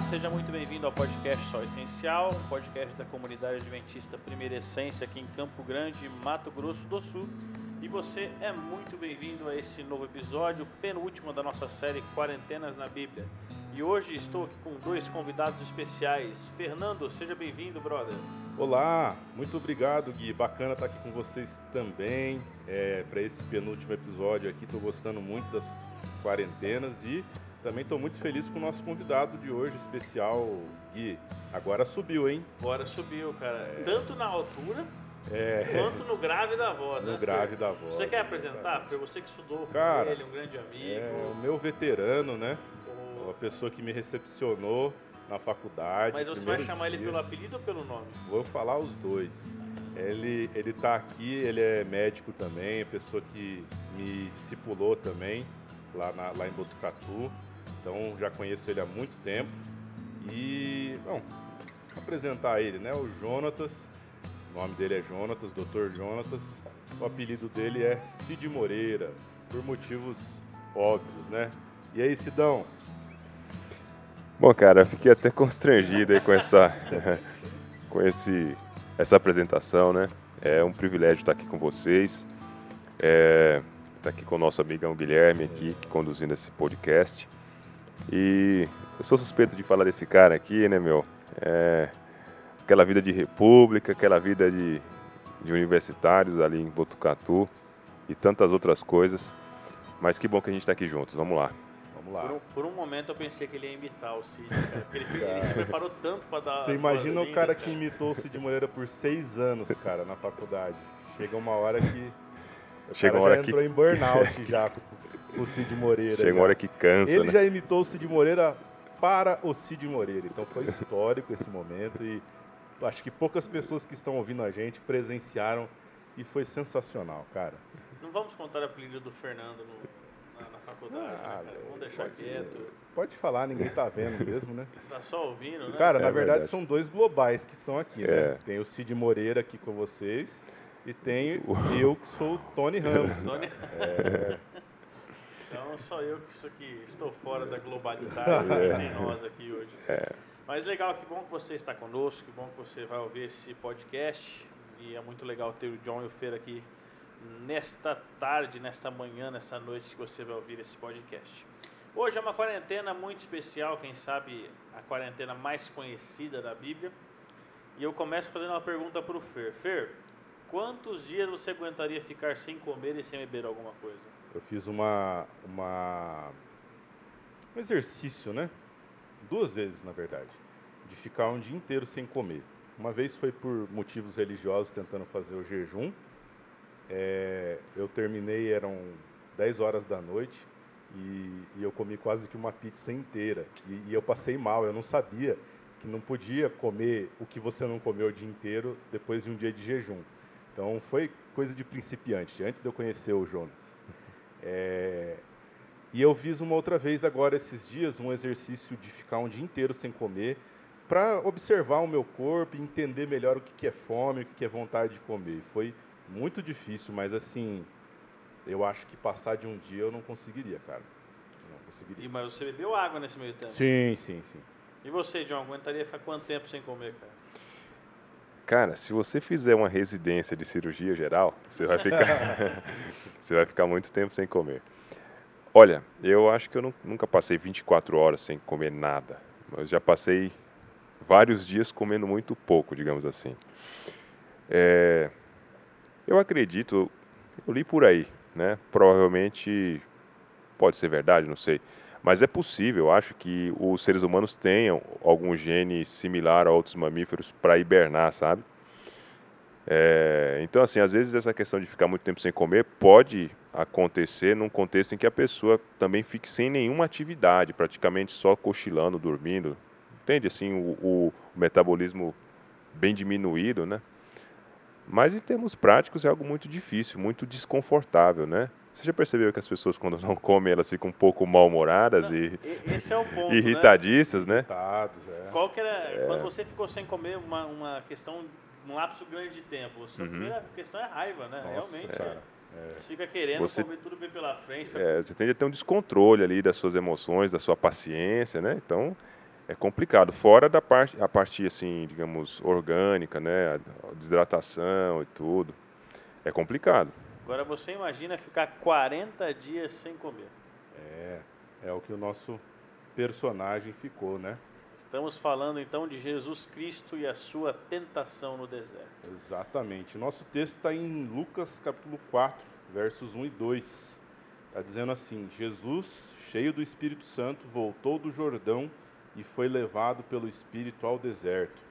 Olá, seja muito bem-vindo ao podcast Só Essencial, um podcast da comunidade adventista Primeira Essência aqui em Campo Grande, Mato Grosso do Sul. E você é muito bem-vindo a esse novo episódio, penúltimo da nossa série Quarentenas na Bíblia. E hoje estou aqui com dois convidados especiais. Fernando, seja bem-vindo, brother. Olá, muito obrigado, Gui. Bacana estar aqui com vocês também é, para esse penúltimo episódio aqui. Estou gostando muito das quarentenas e também estou muito feliz com o nosso convidado de hoje, especial, Gui. Agora subiu, hein? Agora subiu, cara. É... Tanto na altura é... quanto no grave da voz. No né, grave da voz. Você quer apresentar, Fer? Você que estudou cara, com ele, um grande amigo. É o meu veterano, né? Oh. Uma pessoa que me recepcionou na faculdade. Mas você vai chamar dia. ele pelo apelido ou pelo nome? Vou falar os dois. Ele, ele tá aqui, ele é médico também, é pessoa que me discipulou também lá, na, lá em Botucatu. Então já conheço ele há muito tempo. E, bom, apresentar ele, né? O Jonatas, o nome dele é Jonatas, Dr. Jonatas. O apelido dele é Cid Moreira, por motivos óbvios, né? E aí, Sidão? Bom, cara, fiquei até constrangido aí com essa, com esse, essa apresentação, né? É um privilégio estar aqui com vocês. É, estar aqui com o nosso amigão Guilherme aqui, conduzindo esse podcast. E eu sou suspeito de falar desse cara aqui, né, meu? É, aquela vida de república, aquela vida de, de universitários ali em Botucatu e tantas outras coisas. Mas que bom que a gente está aqui juntos. Vamos lá. Vamos lá. Por um, por um, momento eu pensei que ele ia imitar o Cid, cara, ele, ele, se preparou tanto para dar. Você imagina o cara que imitou o Cid Moreira por seis anos, cara, na faculdade. Chega uma hora que. O Chega uma hora já entrou que... em burnout já o Cid Moreira. Chega uma hora que cansa. Ele né? já imitou o Cid Moreira para o Cid Moreira. Então foi histórico esse momento e acho que poucas pessoas que estão ouvindo a gente presenciaram e foi sensacional, cara. Não vamos contar a apelido do Fernando no, na, na, faculdade, né, ah, né, Vamos deixar pode, quieto. Pode falar, ninguém tá vendo mesmo, né? tá só ouvindo, né? Cara, é na verdade, verdade, são dois globais que são aqui, né? é. Tem o Cid Moreira aqui com vocês e tem eu que sou o Tony Ramos. Tony... É, então só eu que, que estou fora da globalidade que tem nós aqui hoje. É. Mas legal, que bom que você está conosco, que bom que você vai ouvir esse podcast. E é muito legal ter o John e o Fer aqui nesta tarde, nesta manhã, nesta noite que você vai ouvir esse podcast. Hoje é uma quarentena muito especial, quem sabe a quarentena mais conhecida da Bíblia. E eu começo fazendo uma pergunta para o Fer. Fer, quantos dias você aguentaria ficar sem comer e sem beber alguma coisa? Eu fiz uma, uma um exercício, né? Duas vezes, na verdade, de ficar um dia inteiro sem comer. Uma vez foi por motivos religiosos, tentando fazer o jejum. É, eu terminei, eram 10 horas da noite, e, e, eu comi quase que uma pizza inteira. E, e eu passei mal, eu não sabia que não podia comer o que você não comeu o dia inteiro depois de um dia de jejum. Então foi coisa de principiante, antes de eu conhecer o Jonas. É, e eu fiz uma outra vez agora esses dias um exercício de ficar um dia inteiro sem comer para observar o meu corpo e entender melhor o que é fome, o que é vontade de comer. Foi muito difícil, mas assim, eu acho que passar de um dia eu não conseguiria, cara. Não conseguiria. E, mas você bebeu água nesse meio tempo? Sim, sim, sim. E você, John, aguentaria ficar quanto tempo sem comer, cara? Cara, se você fizer uma residência de cirurgia geral, você vai ficar, você vai ficar muito tempo sem comer. Olha, eu acho que eu nunca passei 24 horas sem comer nada, mas já passei vários dias comendo muito pouco, digamos assim. É, eu acredito, eu li por aí, né? Provavelmente pode ser verdade, não sei. Mas é possível, eu acho que os seres humanos tenham algum gene similar a outros mamíferos para hibernar, sabe? É, então, assim, às vezes essa questão de ficar muito tempo sem comer pode acontecer num contexto em que a pessoa também fique sem nenhuma atividade, praticamente só cochilando, dormindo. Entende? Assim, o, o metabolismo bem diminuído, né? Mas em termos práticos é algo muito difícil, muito desconfortável, né? Você já percebeu que as pessoas, quando não comem, elas ficam um pouco mal-humoradas e esse é o ponto, irritadistas, né? Irritados, é. Qual que era, é. quando você ficou sem comer uma, uma questão, um lapso grande de tempo, a uhum. primeira questão é raiva, né? Nossa, Realmente, é. É. Você fica querendo você, comer tudo bem pela frente. É, você tende a ter um descontrole ali das suas emoções, da sua paciência, né? Então, é complicado. Fora da parte, a parte assim, digamos, orgânica, né? A desidratação e tudo. É complicado. Agora você imagina ficar 40 dias sem comer. É, é o que o nosso personagem ficou, né? Estamos falando então de Jesus Cristo e a sua tentação no deserto. Exatamente. Nosso texto está em Lucas capítulo 4, versos 1 e 2. Está dizendo assim: Jesus, cheio do Espírito Santo, voltou do Jordão e foi levado pelo Espírito ao deserto,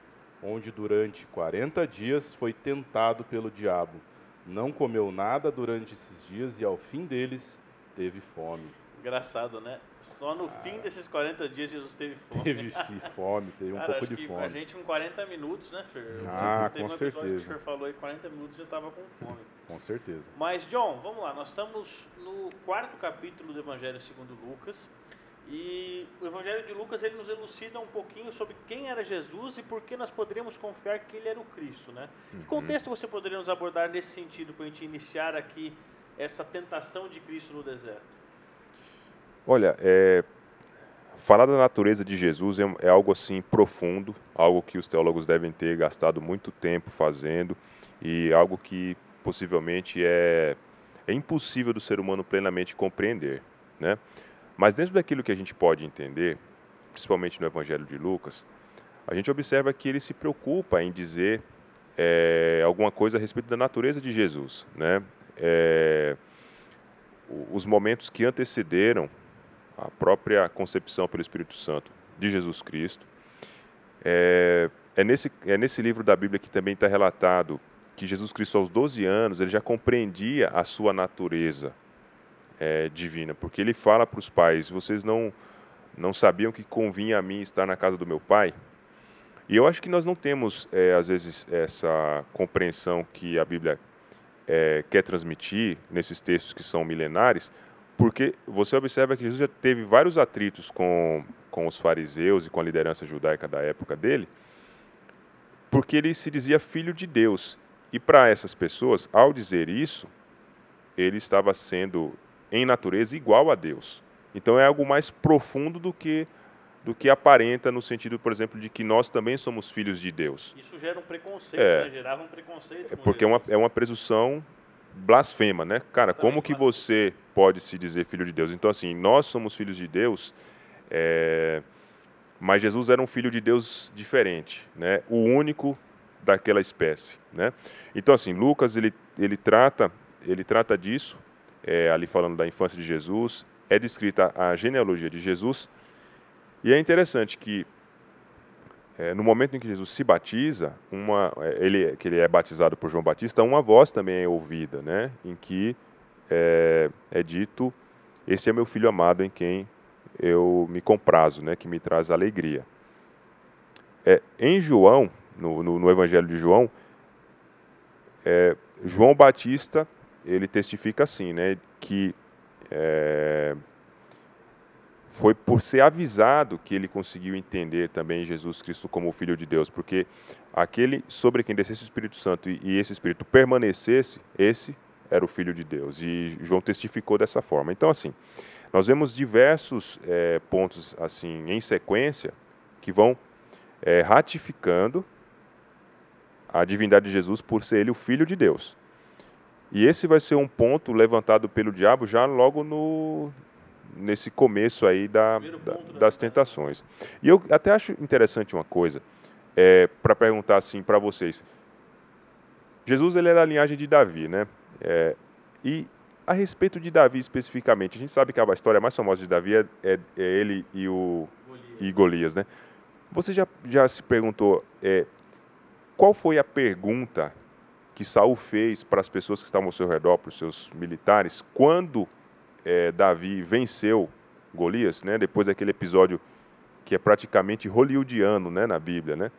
onde durante 40 dias foi tentado pelo diabo. Não comeu nada durante esses dias e ao fim deles teve fome. Engraçado, né? Só no ah, fim desses 40 dias Jesus teve fome. Teve fome, teve um Cara, pouco de fome. A gente com 40 minutos, né, Fer? Ah, com certeza. Que o Fer falou aí 40 minutos já estava com fome. com certeza. Mas, John, vamos lá. Nós estamos no quarto capítulo do Evangelho segundo Lucas. E o Evangelho de Lucas ele nos elucida um pouquinho sobre quem era Jesus e por que nós poderíamos confiar que ele era o Cristo, né? Uhum. Que contexto você poderia nos abordar nesse sentido para a gente iniciar aqui essa tentação de Cristo no deserto? Olha, é, falar da natureza de Jesus é, é, algo assim profundo, algo que os teólogos devem ter gastado muito tempo fazendo e algo que possivelmente é, é impossível do ser humano plenamente compreender, né? Mas dentro daquilo que a gente pode entender, principalmente no Evangelho de Lucas, a gente observa que ele se preocupa em dizer é, alguma coisa a respeito da natureza de Jesus, né? É, os momentos que antecederam a própria concepção pelo Espírito Santo de Jesus Cristo. É, é, nesse, é nesse livro da Bíblia que também está relatado que Jesus Cristo, aos 12 anos, ele já compreendia a sua natureza, é, divina, porque ele fala para os pais: vocês não não sabiam que convinha a mim estar na casa do meu pai? E eu acho que nós não temos, é, às vezes, essa compreensão que a Bíblia é, quer transmitir nesses textos que são milenares, porque você observa que Jesus já teve vários atritos com, com os fariseus e com a liderança judaica da época dele, porque ele se dizia filho de Deus. E para essas pessoas, ao dizer isso, ele estava sendo em natureza igual a Deus. Então é algo mais profundo do que do que aparenta no sentido, por exemplo, de que nós também somos filhos de Deus. Isso gera um preconceito, é, né? gerava um preconceito. É porque é uma, é uma presunção blasfema, né? Cara, como que você pode se dizer filho de Deus? Então, assim, nós somos filhos de Deus, é... mas Jesus era um filho de Deus diferente, né? O único daquela espécie, né? Então, assim, Lucas ele ele trata ele trata disso é, ali falando da infância de Jesus, é descrita a genealogia de Jesus, e é interessante que é, no momento em que Jesus se batiza, uma, é, ele, que ele é batizado por João Batista, uma voz também é ouvida, né, em que é, é dito: Este é meu filho amado em quem eu me comprazo, né, que me traz alegria. É, em João, no, no, no Evangelho de João, é, João Batista ele testifica assim, né, que é, foi por ser avisado que ele conseguiu entender também Jesus Cristo como o Filho de Deus, porque aquele sobre quem descesse o Espírito Santo e, e esse Espírito permanecesse, esse era o Filho de Deus. E João testificou dessa forma. Então, assim, nós vemos diversos é, pontos assim em sequência que vão é, ratificando a divindade de Jesus por ser ele o Filho de Deus. E esse vai ser um ponto levantado pelo diabo já logo no nesse começo aí da, da das tentações. E eu até acho interessante uma coisa, é, para perguntar assim para vocês. Jesus ele era a linhagem de Davi, né? É, e a respeito de Davi especificamente, a gente sabe que a história mais famosa de Davi é, é, é ele e o Golias. e Golias, né? Você já, já se perguntou é, qual foi a pergunta que Saul fez para as pessoas que estavam ao seu redor, para os seus militares, quando é, Davi venceu Golias, né, depois daquele episódio que é praticamente hollywoodiano né, na Bíblia. Né?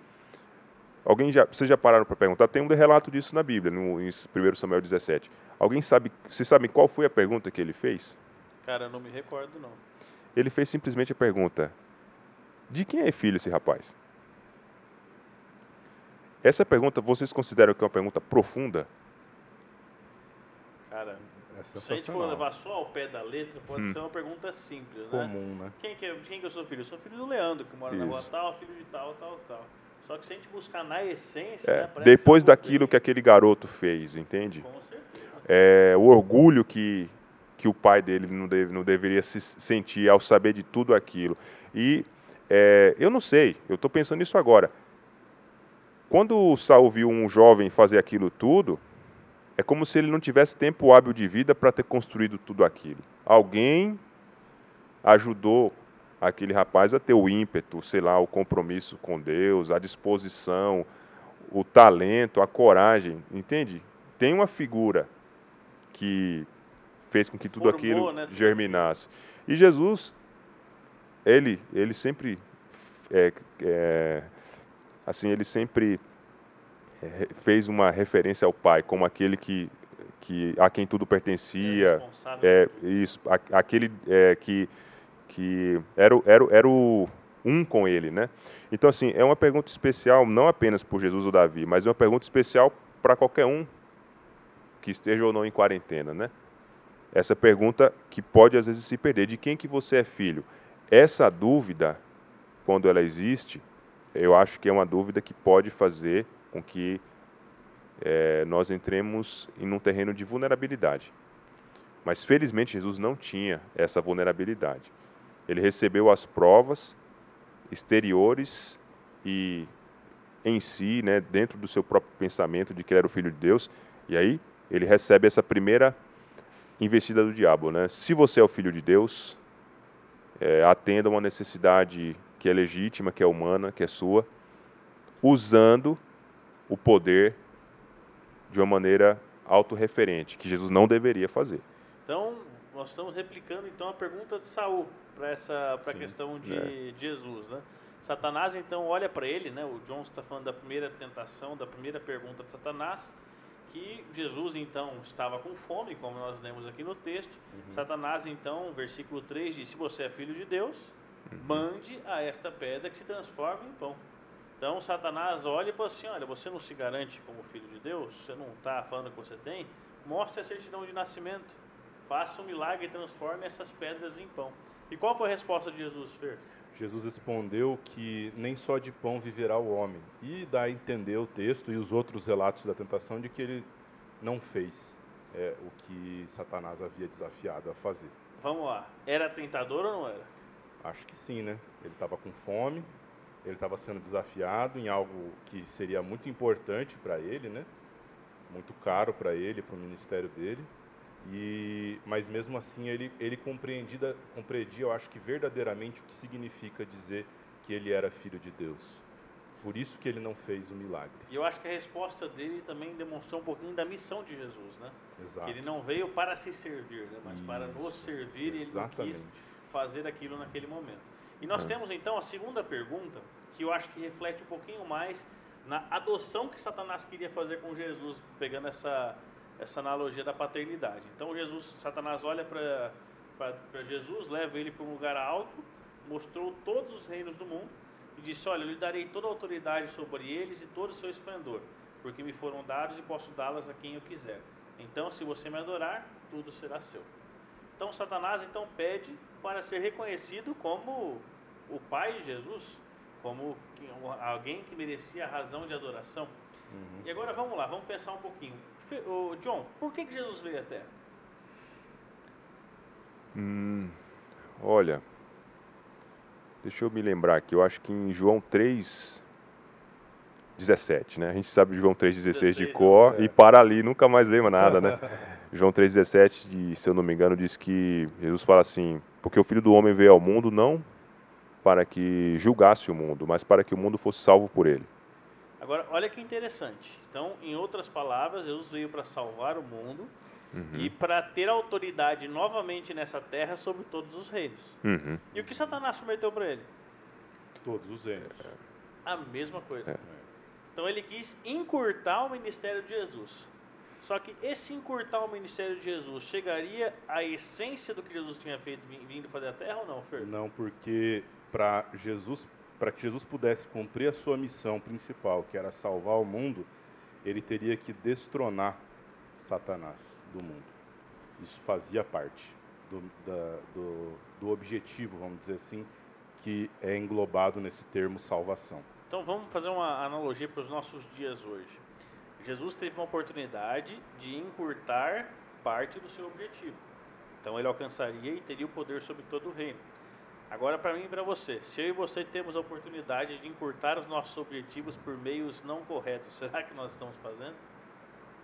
Alguém já, vocês já pararam para perguntar? Tem um relato disso na Bíblia, no, em 1 Samuel 17. Alguém sabe, vocês sabem qual foi a pergunta que ele fez? Cara, não me recordo não. Ele fez simplesmente a pergunta: de quem é filho esse rapaz? Essa pergunta, vocês consideram que é uma pergunta profunda? Cara, É se a gente for levar só ao pé da letra, pode Hum. ser uma pergunta simples, né? Comum, né? Quem que, é, quem que eu sou filho? Eu sou filho do Leandro, que mora na rua Isso. tal, filho de tal, tal, tal. Só que se a gente buscar na essência, É, né, depois daquilo que aquele garoto fez, entende? Com certeza. É, o orgulho que, que o pai dele não, deve, não deveria se sentir ao saber de tudo aquilo. E é, eu não sei, eu estou pensando nisso agora. Quando o Saul viu um jovem fazer aquilo tudo, é como se ele não tivesse tempo hábil de vida para ter construído tudo aquilo. Alguém ajudou aquele rapaz a ter o ímpeto, sei lá, o compromisso com Deus, a disposição, o talento, a coragem, entende? Tem uma figura que fez com que tudo Formou, aquilo né, germinasse. E Jesus, ele, ele sempre, é, é, assim, ele sempre é, fez uma referência ao Pai como aquele que, que a quem tudo pertencia, é, tudo. isso, a- aquele é, que, que era, o- era, era o um com ele, né? Então, assim, é uma pergunta especial, não apenas por Jesus ou Davi, mas é uma pergunta especial para qualquer um que esteja ou não em quarentena, né? Essa pergunta que pode, às vezes, se perder. De quem que você é filho? Essa dúvida, quando ela existe, eu acho que é uma dúvida que pode fazer com que eh, nós entremos em um terreno de vulnerabilidade. Mas felizmente Jesus não tinha essa vulnerabilidade. Ele recebeu as provas exteriores e em si, né, dentro do seu próprio pensamento de que ele era o filho de Deus, e aí ele recebe essa primeira investida do diabo, né? Se você é o filho de Deus, eh, atenda a uma necessidade que é legítima, que é humana, que é sua, usando o poder de uma maneira autorreferente, que Jesus não deveria fazer. Então, nós estamos replicando então a pergunta de Saul para essa pra Sim, questão de é. Jesus, né? Satanás então olha para ele, né? O John está falando da primeira tentação, da primeira pergunta de Satanás, que Jesus então estava com fome, como nós lemos aqui no texto. Satanás então, versículo 3 diz: "Se você é filho de Deus, mande a esta pedra que se transforme em pão". Então Satanás olha e fala assim: Olha, você não se garante como filho de Deus, você não está falando que você tem, mostre a certidão de nascimento, faça um milagre e transforme essas pedras em pão. E qual foi a resposta de Jesus, Fer? Jesus respondeu que nem só de pão viverá o homem. E dá a entender o texto e os outros relatos da tentação de que ele não fez é, o que Satanás havia desafiado a fazer. Vamos lá, era tentador ou não era? Acho que sim, né? Ele estava com fome, ele estava sendo desafiado em algo que seria muito importante para ele, né? Muito caro para ele, para o ministério dele. E, mas mesmo assim ele, ele compreendia, compreendia, eu acho que verdadeiramente o que significa dizer que ele era filho de Deus. Por isso que ele não fez o milagre. E eu acho que a resposta dele também demonstrou um pouquinho da missão de Jesus, né? Exato. Que ele não veio para se servir, né? mas para nos Isso, servir e ele Exatamente. quis fazer aquilo naquele momento. E nós É. temos então a segunda pergunta, que eu acho que reflete um pouquinho mais na adoção que Satanás queria fazer com Jesus, pegando essa, essa analogia da paternidade. Então Jesus, Satanás olha para Jesus, leva ele para um lugar alto, mostrou todos os reinos do mundo e disse: Olha, eu lhe darei toda a autoridade sobre eles e todo o seu esplendor, porque me foram dados e posso dá-las a quem eu quiser. Então, se você me adorar, tudo será seu. Então, Satanás então pede para ser reconhecido como o Pai de Jesus, como alguém que merecia a razão de adoração. Uhum. E agora vamos lá, vamos pensar um pouquinho. Ô, John, por que, que Jesus veio à Terra? Hum, olha, deixa eu me lembrar aqui, eu acho que em João 3, 17, né? A gente sabe João 3,16 de 16, cor é. e para ali, nunca mais lembra nada, né? João 3,17, de- se eu não me engano, diz que Jesus fala assim: Porque o filho do homem veio ao mundo não para que julgasse o mundo, mas para que o mundo fosse salvo por ele. Agora, olha que interessante. Então, em outras palavras, Jesus veio para salvar o mundo Uhum. e para ter autoridade novamente nessa terra sobre todos os reinos. Uhum. E o que Satanás prometeu para ele? Todos os reinos. A mesma coisa. É. Então ele quis encurtar o ministério de Jesus. Só que esse encurtar o ministério de Jesus chegaria à essência do que Jesus tinha feito vindo fazer a terra ou não, Fer? Não, porque para Jesus, para que Jesus pudesse cumprir a sua missão principal, que era salvar o mundo, ele teria que destronar Satanás do mundo. Isso fazia parte do, da, do, do objetivo, vamos dizer assim, que é englobado nesse termo salvação. Então vamos fazer uma analogia para os nossos dias hoje. Jesus teve uma oportunidade de encurtar parte do seu objetivo. Então ele alcançaria e teria o poder sobre todo o reino. Agora, para mim e para você, se eu e você temos a oportunidade de encurtar os nossos objetivos por meios não corretos, será que nós estamos fazendo?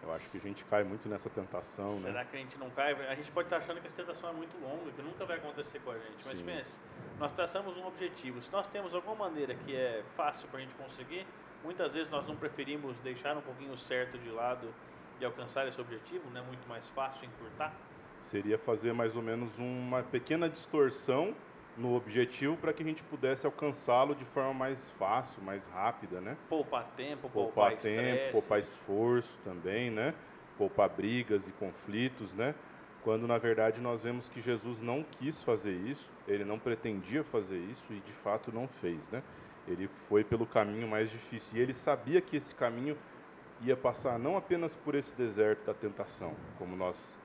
Eu acho que a gente cai muito nessa tentação, Será né? Será que a gente não cai? A gente pode estar achando que essa tentação é muito longa, que nunca vai acontecer com a gente. Mas Sim. pense, nós traçamos um objetivo. Se nós temos alguma maneira que é fácil para a gente conseguir, muitas vezes nós não preferimos deixar um pouquinho certo de lado e alcançar esse objetivo, não é muito mais fácil encurtar? Seria fazer mais ou menos uma pequena distorção no objetivo para que a gente pudesse alcançá-lo de forma mais fácil, mais rápida, né? Poupar tempo, poupar, poupar tempo, estresse. poupar esforço também, né? Poupar brigas e conflitos, né? Quando na verdade nós vemos que Jesus não quis fazer isso, ele não pretendia fazer isso e de fato não fez, né? Ele foi pelo caminho mais difícil e ele sabia que esse caminho ia passar não apenas por esse deserto da tentação, como nós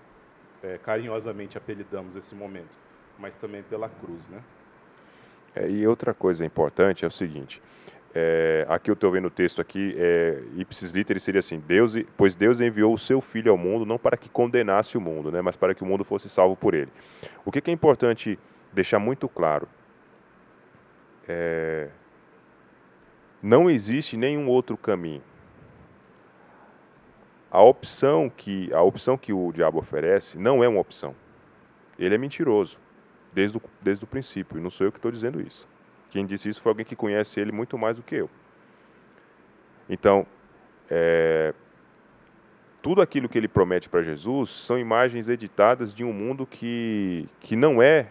é, carinhosamente apelidamos esse momento, mas também pela cruz, né? É, e outra coisa importante é o seguinte, é, aqui eu estou vendo o texto aqui, é, ipsis literi seria assim, Deus, pois Deus enviou o seu Filho ao mundo não para que condenasse o mundo, né, mas para que o mundo fosse salvo por ele. O que, que é importante deixar muito claro? É, não existe nenhum outro caminho. A opção que a opção que o diabo oferece não é uma opção. Ele é mentiroso desde o, desde o princípio, não sou eu que estou dizendo isso. Quem disse isso foi alguém que conhece ele muito mais do que eu. Então, é, tudo aquilo que ele promete para Jesus são imagens editadas de um mundo que, que não é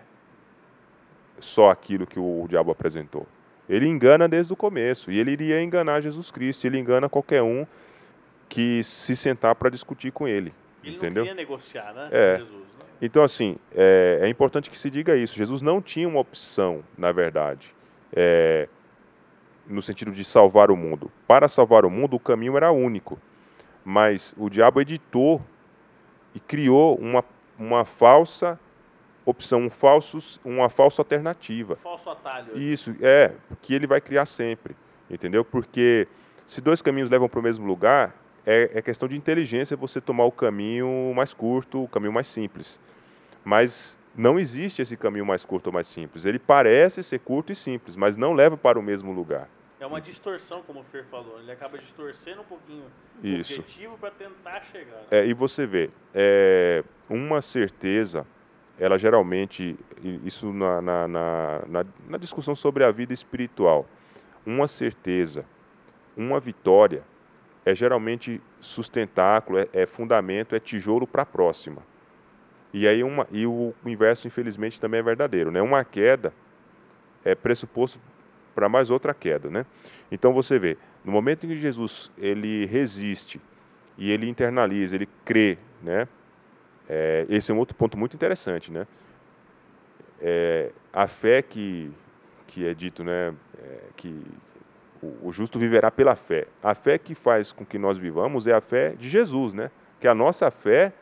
só aquilo que o diabo apresentou. Ele engana desde o começo, e ele iria enganar Jesus Cristo, ele engana qualquer um que se sentar para discutir com ele. Ele entendeu? não queria negociar, né? É. Jesus, né? Então, assim, é, é, importante que se diga isso. Jesus não tinha uma opção, na verdade, é, no sentido de salvar o mundo. Para salvar o mundo, o caminho era único. Mas o diabo editou e criou uma, uma falsa opção, um falsos, uma falsa alternativa. Falso atalho. Isso, é, que ele vai criar sempre, entendeu? Porque se dois caminhos levam para o mesmo lugar, é, é, questão de inteligência você tomar o caminho mais curto, o caminho mais simples. Mas não existe esse caminho mais curto ou mais simples. Ele parece ser curto e simples, mas não leva para o mesmo lugar. É uma distorção, como o Fer falou. Ele acaba distorcendo um pouquinho Isso. o objetivo para tentar chegar. Né? É, e você vê, é, uma certeza, ela geralmente, isso na, na, na, na discussão sobre a vida espiritual, uma certeza, uma vitória, é geralmente sustentáculo, é, é fundamento, é tijolo para a próxima. E aí uma, e o inverso, infelizmente, também é verdadeiro. Né? Uma queda é pressuposto para mais outra queda. Né? Então você vê, no momento em que Jesus ele resiste e ele internaliza, ele crê, né? É, esse é um outro ponto muito interessante, né? É, a fé que, que é dito, né? É, que o, o justo viverá pela fé. A fé que faz com que nós vivamos é a fé de Jesus, né? Que a nossa fé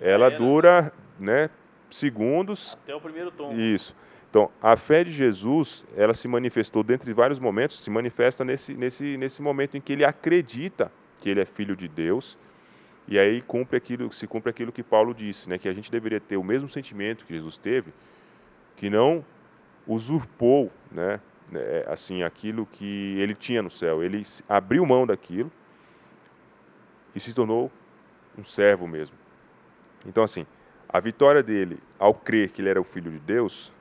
ela dura né, segundos. Até o primeiro tom. Isso. Então, a fé de Jesus, ela se manifestou dentre vários momentos, se manifesta nesse, nesse, nesse momento em que ele acredita que ele é filho de Deus, e aí cumpre aquilo, se cumpre aquilo que Paulo disse, né, que a gente deveria ter o mesmo sentimento que Jesus teve, que não usurpou, né, né assim, aquilo que ele tinha no céu. Ele abriu mão daquilo e se tornou um servo mesmo. Então, assim, a vitória dele, ao crer que ele era o filho de Deus,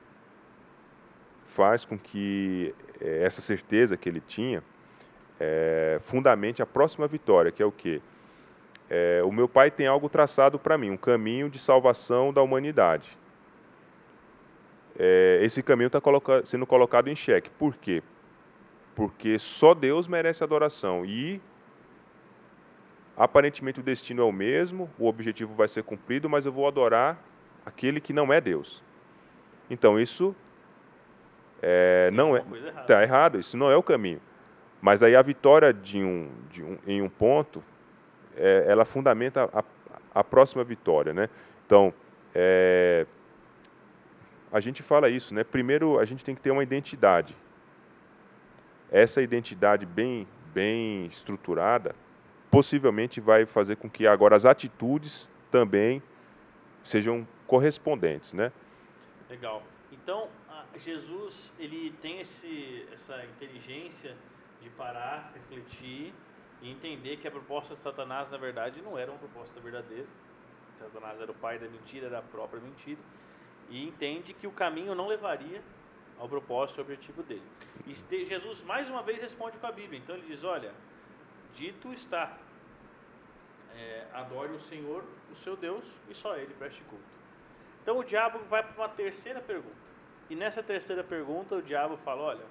faz com que é, essa certeza que ele tinha é, fundamente a próxima vitória, que é o quê? É, o meu pai tem algo traçado para mim, um caminho de salvação da humanidade. É, esse caminho está coloca sendo colocado em xeque. Por quê? Porque só Deus merece adoração e aparentemente o destino é o mesmo, o objetivo vai ser cumprido, mas eu vou adorar aquele que não é Deus. Então isso é, não é está errado. Isso não é o caminho. Mas aí a vitória de um, de um em um ponto, é, ela fundamenta a, a próxima vitória, né? Então é, a gente fala isso, né? Primeiro, a gente tem que ter uma identidade. Essa identidade bem, bem estruturada, possivelmente vai fazer com que agora as atitudes também sejam correspondentes, né? Legal. Então, Jesus ele tem esse, essa inteligência de parar, refletir e entender que a proposta de Satanás, na verdade, não era uma proposta verdadeira. Satanás era o pai da mentira, era a própria mentira. E entende que o caminho não levaria ao propósito e objetivo dele. E Jesus mais uma vez responde com a Bíblia. Então ele diz: Olha, dito está, é, adore o Senhor, o seu Deus, e só ele preste culto. Então o diabo vai para uma terceira pergunta. E nessa terceira pergunta o diabo fala: Olha,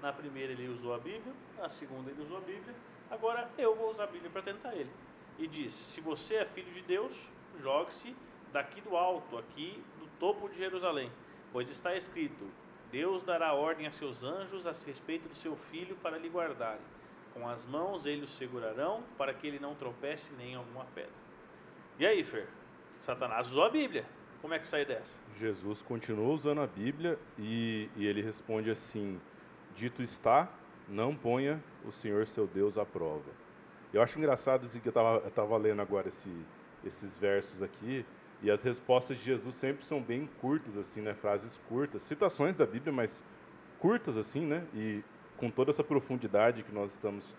na primeira ele usou a Bíblia, na segunda ele usou a Bíblia, agora eu vou usar a Bíblia para tentar ele. E diz: Se você é filho de Deus, jogue-se daqui do alto, aqui do topo de Jerusalém, pois está escrito: Deus dará ordem a seus anjos a respeito do seu filho para lhe guardarem. Com as mãos eles o segurarão para que ele não tropece nem em alguma pedra. E aí, Fer? Satanás usou a Bíblia. Como é que sai dessa? Jesus continua usando a Bíblia e, e ele responde assim: Dito está, não ponha o Senhor seu Deus à prova. Eu acho engraçado que eu estava lendo agora esse, esses versos aqui e as respostas de Jesus sempre são bem curtas, assim, né? Frases curtas, citações da Bíblia, mas curtas, assim, né? E com toda essa profundidade que nós estamos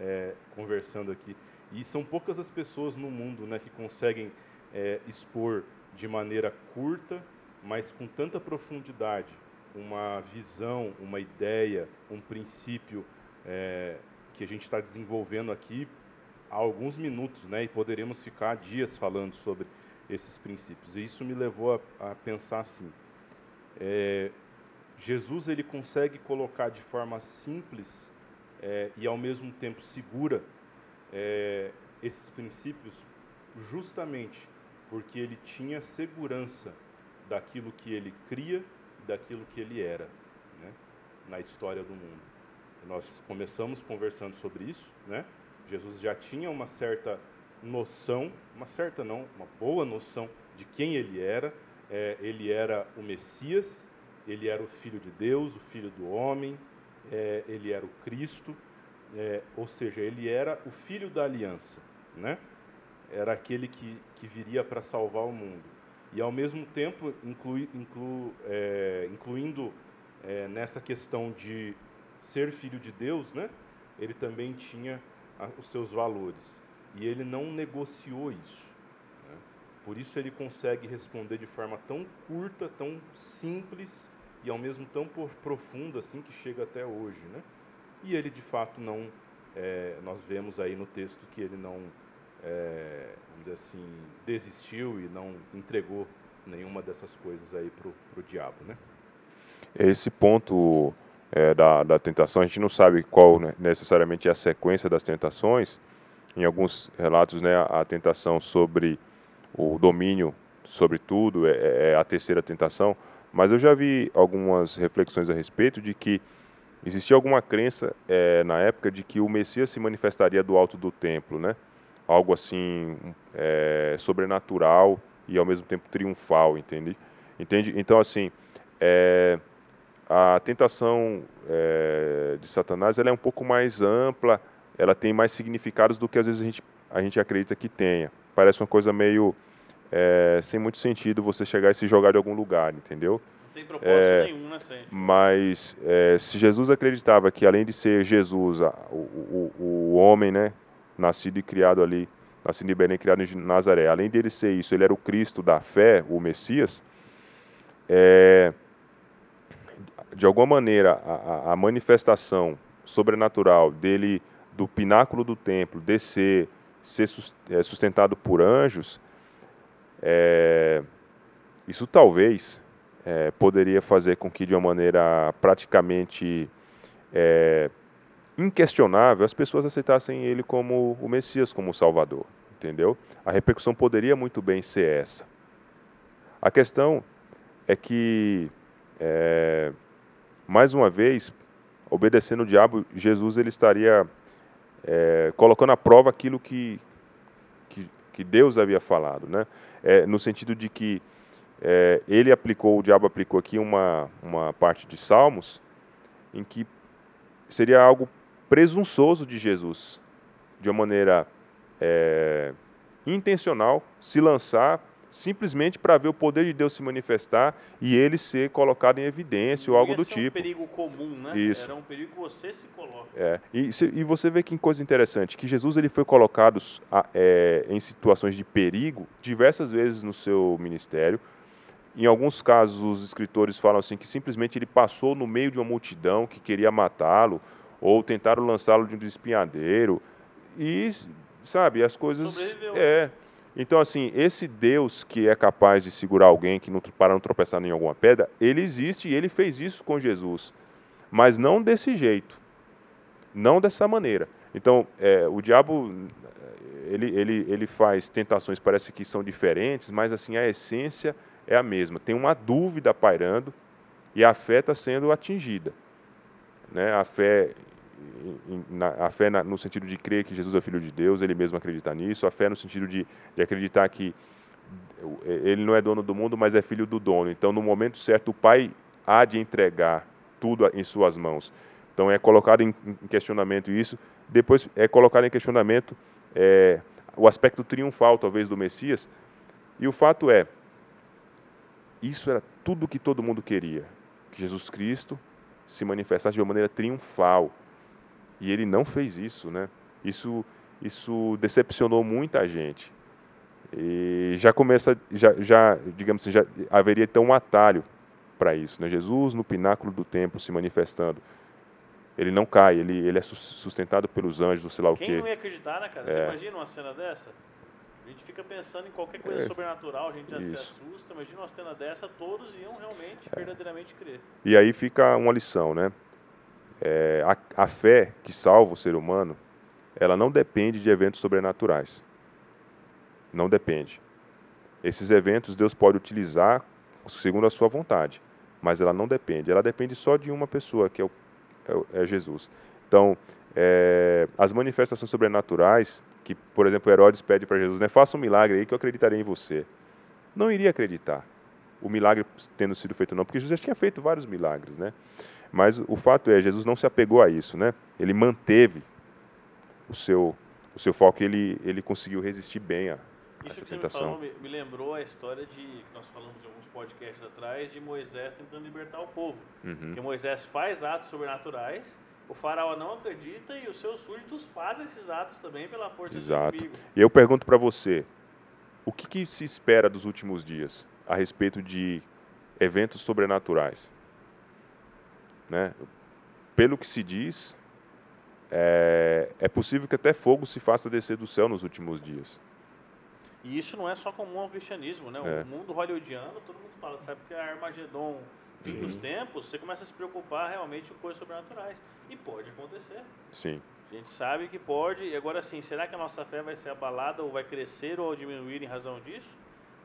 é, conversando aqui. E são poucas as pessoas no mundo, né, que conseguem é, expor de maneira curta, mas com tanta profundidade, uma visão, uma ideia, um princípio é, que a gente está desenvolvendo aqui há alguns minutos, né? E poderemos ficar dias falando sobre esses princípios. E isso me levou a, a pensar assim: é, Jesus ele consegue colocar de forma simples é, e ao mesmo tempo segura é, esses princípios, justamente porque ele tinha segurança daquilo que ele cria daquilo que ele era né, na história do mundo. Nós começamos conversando sobre isso, né? Jesus já tinha uma certa noção, uma certa não, uma boa noção de quem ele era. É, ele era o Messias, ele era o Filho de Deus, o Filho do homem, é, ele era o Cristo, é, ou seja, ele era o Filho da aliança, né? Era aquele que, que viria para salvar o mundo. E, ao mesmo tempo, inclui, inclu, é, incluindo é, nessa questão de ser filho de Deus, né? ele também tinha os seus valores. E ele não negociou isso. Né? Por isso ele consegue responder de forma tão curta, tão simples e ao mesmo tão profunda assim que chega até hoje. Né? E ele de fato não, é, nós vemos aí no texto que ele não, é, vamos dizer assim, desistiu e não entregou nenhuma dessas coisas aí para o diabo. Né? Esse ponto é, da, da tentação, a gente não sabe qual né, necessariamente é a sequência das tentações. Em alguns relatos, né, a, a tentação sobre o domínio sobre tudo é, é, é a terceira tentação. Mas eu já vi algumas reflexões a respeito de que existia alguma crença é, na época de que o Messias se manifestaria do alto do templo, né? Algo assim é, sobrenatural e ao mesmo tempo triunfal, entende? Entende? Então assim, é, a tentação é, de Satanás ela é um pouco mais ampla, ela tem mais significados do que às vezes a gente, a gente acredita que tenha. Parece uma coisa meio é, sem muito sentido você chegar e se jogar de algum lugar, entendeu? Não tem propósito é, nenhum, né, Sérgio? Mas é, se Jesus acreditava que além de ser Jesus, o, o, o homem, né, nascido e criado ali, nascido em Belém, criado em Nazaré, além dele ser isso, ele era o Cristo da fé, o Messias, é, de alguma maneira, a, a manifestação sobrenatural dele, do pináculo do templo, descer, ser é, sustentado por anjos, é, isso talvez é, poderia fazer com que, de uma maneira praticamente é, inquestionável, as pessoas aceitassem ele como o Messias, como o Salvador, entendeu? A repercussão poderia muito bem ser essa. A questão é que é, mais uma vez, obedecendo o diabo, Jesus ele estaria é, colocando à prova aquilo que, que, que, Deus havia falado, né? É, no sentido de que é, ele aplicou, o diabo aplicou aqui uma, uma parte de Salmos em que seria algo presunçoso de Jesus, de uma maneira é, intencional, se lançar simplesmente para ver o poder de Deus se manifestar e ele ser colocado em evidência ou algo do tipo. Era um perigo comum, né? Isso. Era um perigo que você se coloca. É. E, e você vê que coisa interessante, que Jesus ele foi colocado é, em situações de perigo diversas vezes no seu ministério. Em alguns casos, os escritores falam assim que simplesmente ele passou no meio de uma multidão que queria matá-lo ou tentaram lançá-lo de um espinhadeiro e sabe as coisas Sobreviveu. é então, assim, esse Deus que é capaz de segurar alguém que não, para não tropeçar em alguma pedra, ele existe e ele fez isso com Jesus. Mas não desse jeito. Não dessa maneira. Então, é, o diabo, ele, ele, ele faz tentações, parece que são diferentes, mas, assim, a essência é a mesma. Tem uma dúvida pairando e a fé está sendo atingida. Né? A fé a fé no sentido de crer que Jesus é filho de Deus, ele mesmo acredita nisso, a fé no sentido de, de acreditar que ele não é dono do mundo, mas é filho do dono. Então, no momento certo, o Pai há de entregar tudo em suas mãos. Então, é colocado em, questionamento isso. Depois, é colocado em questionamento é, o aspecto triunfal, talvez, do Messias. E o fato é, isso era tudo que todo mundo queria. Que Jesus Cristo se manifestasse de uma maneira triunfal. E ele não fez isso, né? Isso, isso decepcionou muita gente. E já começa, já, já digamos assim, já haveria então um atalho para isso, né? Jesus no pináculo do templo se manifestando. Ele não cai, ele, ele é sustentado pelos anjos, sei lá o Quem quê. Quem não ia acreditar, né, cara? É. Você imagina uma cena dessa? A gente fica pensando em qualquer coisa é. sobrenatural, a gente já Isso. se assusta. Imagina uma cena dessa, todos iam realmente, é. verdadeiramente crer. E aí fica uma lição, né? É, a, a fé que salva o ser humano, ela não depende de eventos sobrenaturais. Não depende. Esses eventos Deus pode utilizar segundo a sua vontade, mas ela não depende. Ela depende só de uma pessoa, que é, o, é, é Jesus. Então, é, as manifestações sobrenaturais, que, por exemplo, Herodes pede para Jesus, né, faça um milagre aí que eu acreditarei em você. Não iria acreditar o milagre tendo sido feito não, porque Jesus já tinha feito vários milagres, né? Mas o fato é, Jesus não se apegou a isso, né? Ele manteve o seu, o seu foco, ele, ele conseguiu resistir bem a, isso essa tentação. Me, falou, me, lembrou a história de, que nós falamos em alguns podcasts atrás, de Moisés tentando libertar o povo. Uhum. Porque Moisés faz atos sobrenaturais, o faraó não acredita e os seus súditos fazem esses atos também pela força Exato. do inimigo. E eu pergunto para você, o que, que se espera dos últimos dias a respeito de eventos sobrenaturais? Né? Pelo que se diz, é, é possível que até fogo se faça descer do céu nos últimos dias. E isso não é só comum ao cristianismo, né? É. O mundo hollywoodiano, todo mundo fala, sabe que é Armagedon, fim uhum. dos tempos, você começa a se preocupar realmente com coisas sobrenaturais. E pode acontecer. Sim. A gente sabe que pode. E agora sim, será que a nossa fé vai ser abalada ou vai crescer ou diminuir em razão disso?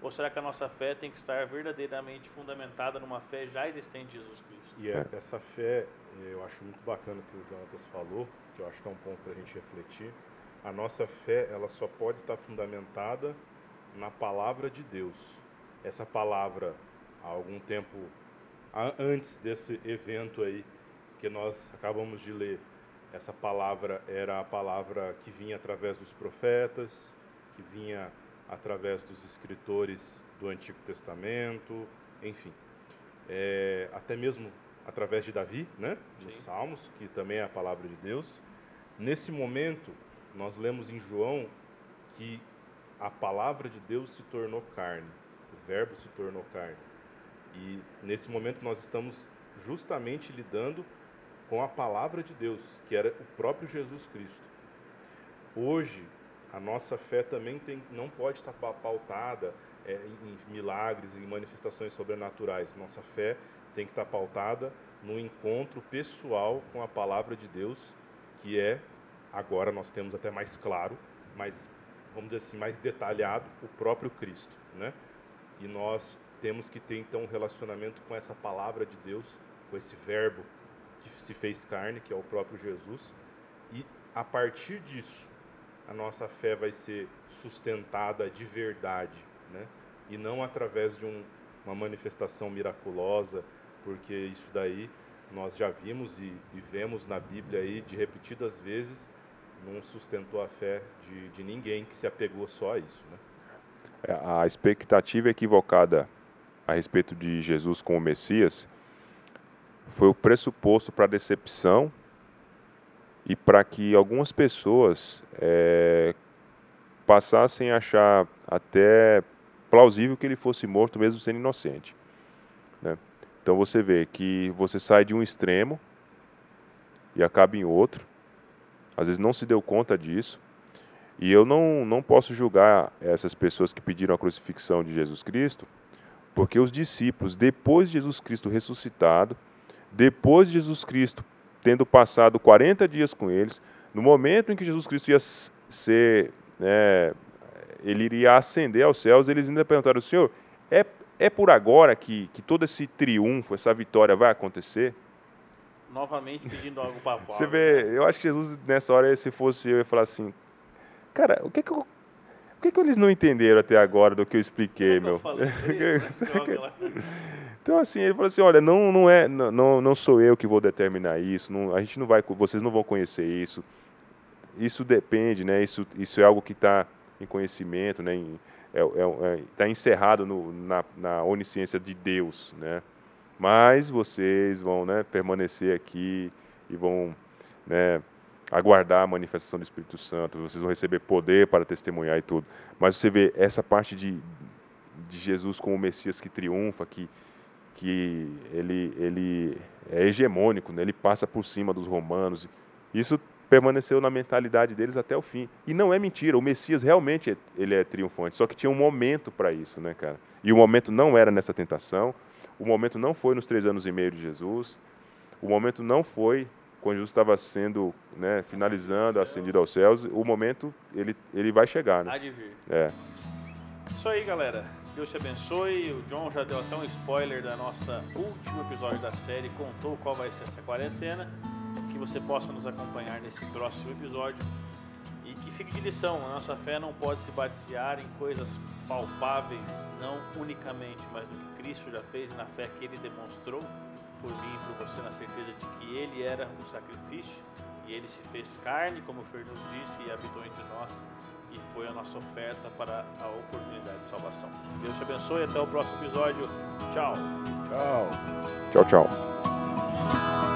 Ou será que a nossa fé tem que estar verdadeiramente fundamentada numa fé já existente de Jesus Cristo? E é, essa fé, eu acho muito bacana o que o Jonatas falou, que eu acho que é um ponto para a gente refletir. A nossa fé, ela só pode estar fundamentada na palavra de Deus. Essa palavra, há algum tempo antes desse evento aí que nós acabamos de ler, essa palavra era a palavra que vinha através dos profetas, que vinha através dos escritores do Antigo Testamento, enfim, é, até mesmo através de Davi, né, nos Sim. Salmos, que também é a palavra de Deus. Nesse momento, nós lemos em João que a palavra de Deus se tornou carne, o Verbo se tornou carne. E nesse momento nós estamos justamente lidando com a palavra de Deus, que era o próprio Jesus Cristo. Hoje, a nossa fé também tem, não pode estar pautada é, em milagres, em manifestações sobrenaturais. Nossa fé tem que estar pautada no encontro pessoal com a palavra de Deus, que é, agora nós temos até mais claro, mas vamos dizer assim, mais detalhado, o próprio Cristo. Né? E nós temos que ter então um relacionamento com essa palavra de Deus, com esse verbo que se fez carne, que é o próprio Jesus, e a partir disso a nossa fé vai ser sustentada de verdade, né? E não através de um uma manifestação miraculosa, porque isso daí nós já vimos e, e vemos na Bíblia aí de repetidas vezes, não sustentou a fé de, de ninguém que se apegou só a isso. Né? É, a expectativa equivocada a respeito de Jesus como Messias foi o pressuposto para a decepção e para que algumas pessoas é, passassem a achar até plausível que ele fosse morto mesmo sendo inocente. Né? Então você vê que você sai de um extremo e acaba em outro. Às vezes não se deu conta disso. E eu não, não posso julgar essas pessoas que pediram a crucifixão de Jesus Cristo, porque os discípulos, depois de Jesus Cristo ressuscitado, depois de Jesus Cristo tendo passado 40 dias com eles, no momento em que Jesus Cristo ia ser, né, ele iria ascender aos céus, eles ainda perguntaram, Senhor, é, é por agora que, que todo esse triunfo, essa vitória vai acontecer? Novamente pedindo algo para Paulo. Você vê, eu acho que Jesus, nessa hora, se fosse eu, ia falar assim, cara, o que que eu por que, que eles não entenderam até agora do que eu expliquei, meu? então assim, ele falou assim, olha, não, não é, não, não sou eu que vou determinar isso, não, a gente não vai, vocês não vão conhecer isso. Isso depende, né? Isso, isso é algo que está em conhecimento, né? Está é, é, é, tá encerrado no, na, na onisciência de Deus, né? Mas vocês vão, né, permanecer aqui e vão, né, aguardar a manifestação do Espírito Santo, vocês vão receber poder para testemunhar e tudo. Mas você vê essa parte de, de Jesus como o Messias que triunfa, que, que ele, ele é hegemônico, né? ele passa por cima dos romanos. Isso permaneceu na mentalidade deles até o fim. E não é mentira, o Messias realmente é, ele é triunfante, só que tinha um momento para isso, né, cara? E o momento não era nessa tentação, o momento não foi nos três anos e meio de Jesus, o momento não foi quando Jesus estava sendo, né, finalizando, ascendido aos céus, o momento ele, ele vai chegar, né? Há de vir. É. Isso aí, galera. Deus te abençoe. O John já deu até um spoiler da nossa último episódio da série, contou qual vai ser essa quarentena. Que você possa nos acompanhar nesse próximo episódio. E que fique de lição: a nossa fé não pode se basear em coisas palpáveis, não unicamente, mas no que Cristo já fez e na fé que ele demonstrou por mim e por você na certeza de que Ele era o sacrifício e Ele se fez carne, como o Fernando disse, e habitou entre nós e foi a nossa oferta para a oportunidade de salvação. Deus te abençoe e até o próximo episódio. Tchau. Tchau. Tchau, tchau.